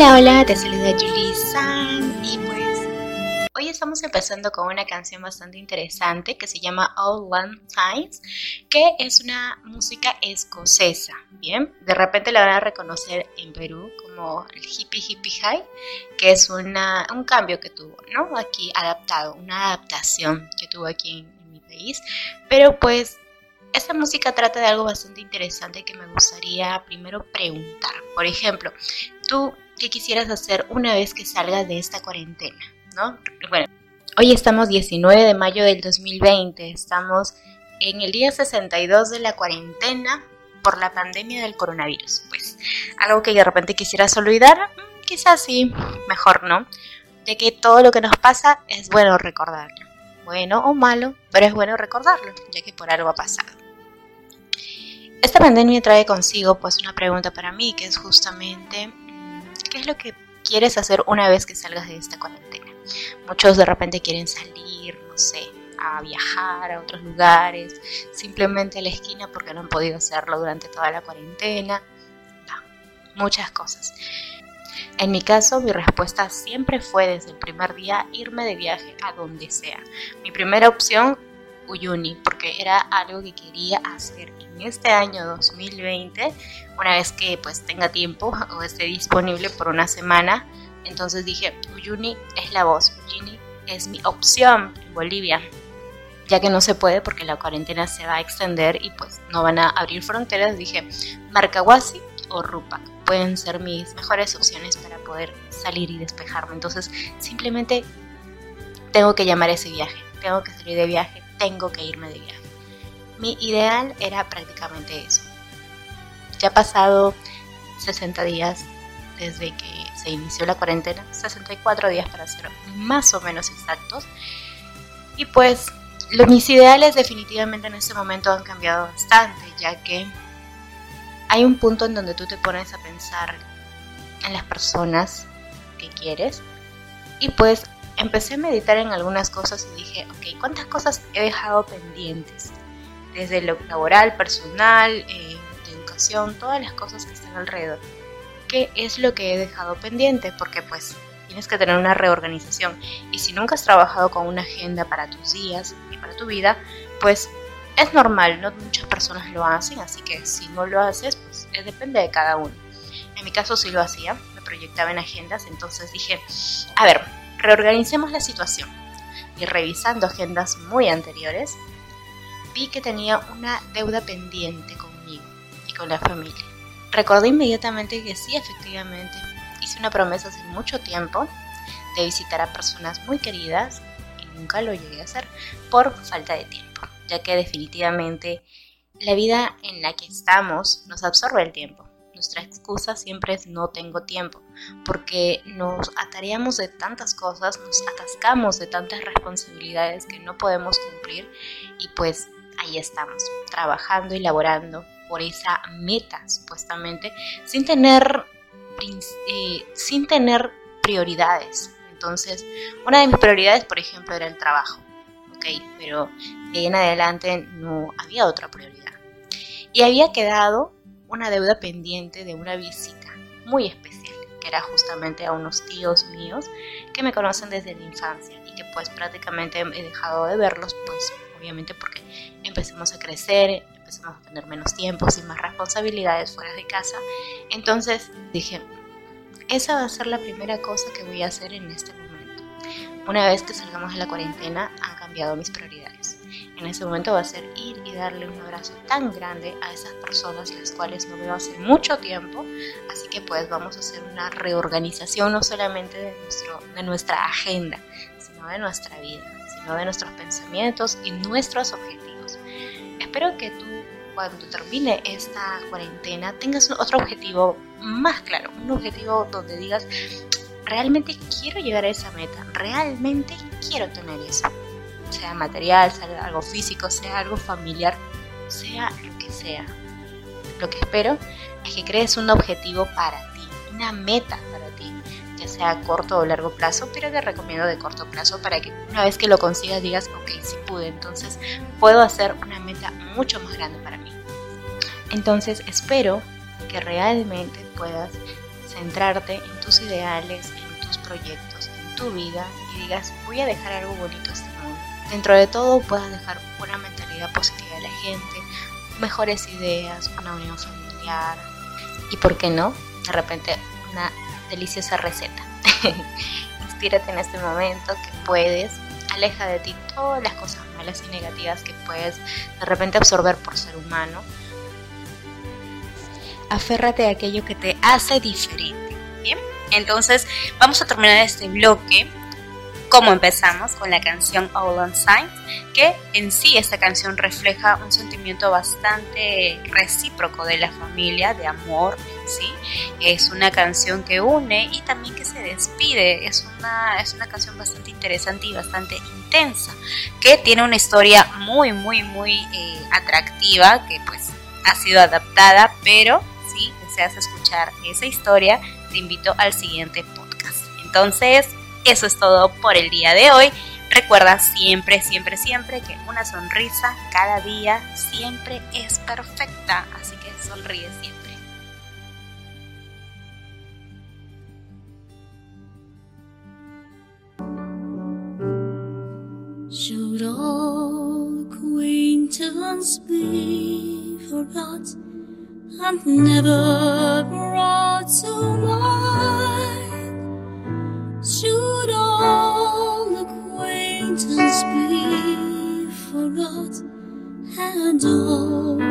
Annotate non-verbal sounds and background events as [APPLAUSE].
Hola, hola, te saluda Julie San y pues hoy estamos empezando con una canción bastante interesante que se llama All One Times, que es una música escocesa, ¿bien? De repente la van a reconocer en Perú como el hippie hippie high, que es una, un cambio que tuvo, ¿no? Aquí adaptado, una adaptación que tuvo aquí en, en mi país, pero pues esta música trata de algo bastante interesante que me gustaría primero preguntar. Por ejemplo, tú qué quisieras hacer una vez que salgas de esta cuarentena, ¿no? Bueno, hoy estamos 19 de mayo del 2020, estamos en el día 62 de la cuarentena por la pandemia del coronavirus. Pues algo que de repente quisieras olvidar, mm, quizás sí, mejor no, de que todo lo que nos pasa es bueno recordarlo. Bueno o malo, pero es bueno recordarlo, ya que por algo ha pasado. Esta pandemia trae consigo pues una pregunta para mí, que es justamente ¿Qué es lo que quieres hacer una vez que salgas de esta cuarentena? Muchos de repente quieren salir, no sé, a viajar a otros lugares, simplemente a la esquina porque no han podido hacerlo durante toda la cuarentena. Muchas cosas. En mi caso, mi respuesta siempre fue desde el primer día irme de viaje a donde sea. Mi primera opción, Uyuni, porque era algo que quería hacer en este año 2020 una vez que pues tenga tiempo o esté disponible por una semana. Entonces dije, Uyuni es la voz, Uyuni es mi opción en Bolivia, ya que no se puede porque la cuarentena se va a extender y pues no van a abrir fronteras, dije, Marcahuasi o Rupa pueden ser mis mejores opciones para poder salir y despejarme. Entonces simplemente tengo que llamar ese viaje, tengo que salir de viaje, tengo que irme de viaje. Mi ideal era prácticamente eso, ya ha pasado 60 días desde que se inició la cuarentena, 64 días para ser más o menos exactos. Y pues los, mis ideales definitivamente en este momento han cambiado bastante, ya que hay un punto en donde tú te pones a pensar en las personas que quieres y pues empecé a meditar en algunas cosas y dije, ok, ¿cuántas cosas he dejado pendientes? Desde lo laboral, personal, eh, todas las cosas que están alrededor. ¿Qué es lo que he dejado pendiente? Porque pues tienes que tener una reorganización y si nunca has trabajado con una agenda para tus días y para tu vida, pues es normal, no muchas personas lo hacen, así que si no lo haces, pues depende de cada uno. En mi caso sí lo hacía, me proyectaba en agendas, entonces dije, a ver, reorganicemos la situación. Y revisando agendas muy anteriores, vi que tenía una deuda pendiente con con la familia. Recordé inmediatamente que sí, efectivamente, hice una promesa hace mucho tiempo de visitar a personas muy queridas y nunca lo llegué a hacer por falta de tiempo, ya que definitivamente la vida en la que estamos nos absorbe el tiempo. Nuestra excusa siempre es no tengo tiempo, porque nos atareamos de tantas cosas, nos atascamos de tantas responsabilidades que no podemos cumplir y pues ahí estamos, trabajando y laborando por esa meta, supuestamente, sin tener, eh, sin tener prioridades. Entonces, una de mis prioridades, por ejemplo, era el trabajo, ¿ok? Pero de ahí en adelante no había otra prioridad. Y había quedado una deuda pendiente de una visita muy especial, que era justamente a unos tíos míos que me conocen desde la infancia y que pues prácticamente he dejado de verlos, pues obviamente porque empezamos a crecer, empezamos a tener menos tiempo y más responsabilidades fuera de casa. Entonces dije, esa va a ser la primera cosa que voy a hacer en este momento. Una vez que salgamos de la cuarentena, han cambiado mis prioridades. En ese momento va a ser ir y darle un abrazo tan grande a esas personas las cuales no veo hace mucho tiempo. Así que pues vamos a hacer una reorganización no solamente de, nuestro, de nuestra agenda, sino de nuestra vida, sino de nuestros pensamientos y nuestros objetivos. Espero que tú cuando termine esta cuarentena tengas otro objetivo más claro, un objetivo donde digas, realmente quiero llegar a esa meta, realmente quiero tener eso, sea material, sea algo físico, sea algo familiar, sea lo que sea. Lo que espero es que crees un objetivo para ti, una meta para ti, ya sea a corto o largo plazo, pero te recomiendo de corto plazo para que una vez que lo consigas digas, ok, sí pude, entonces puedo hacer una meta mucho más grande para mí. Entonces espero que realmente puedas centrarte en tus ideales, en tus proyectos, en tu vida y digas, voy a dejar algo bonito a este mundo. Dentro de todo puedas dejar una mentalidad positiva a la gente, mejores ideas, una unión familiar y, ¿por qué no? De repente una deliciosa receta. [LAUGHS] Inspírate en este momento que puedes, aleja de ti todas las cosas malas y negativas que puedes de repente absorber por ser humano aférrate a aquello que te hace diferente. Bien, entonces vamos a terminar este bloque como empezamos con la canción All on Signs, que en sí esta canción refleja un sentimiento bastante recíproco de la familia, de amor, ¿sí? Es una canción que une y también que se despide. Es una, es una canción bastante interesante y bastante intensa, que tiene una historia muy, muy, muy eh, atractiva, que pues ha sido adaptada, pero deseas escuchar esa historia, te invito al siguiente podcast. Entonces, eso es todo por el día de hoy. Recuerda siempre, siempre, siempre que una sonrisa cada día siempre es perfecta, así que sonríe siempre. Should all never brought. And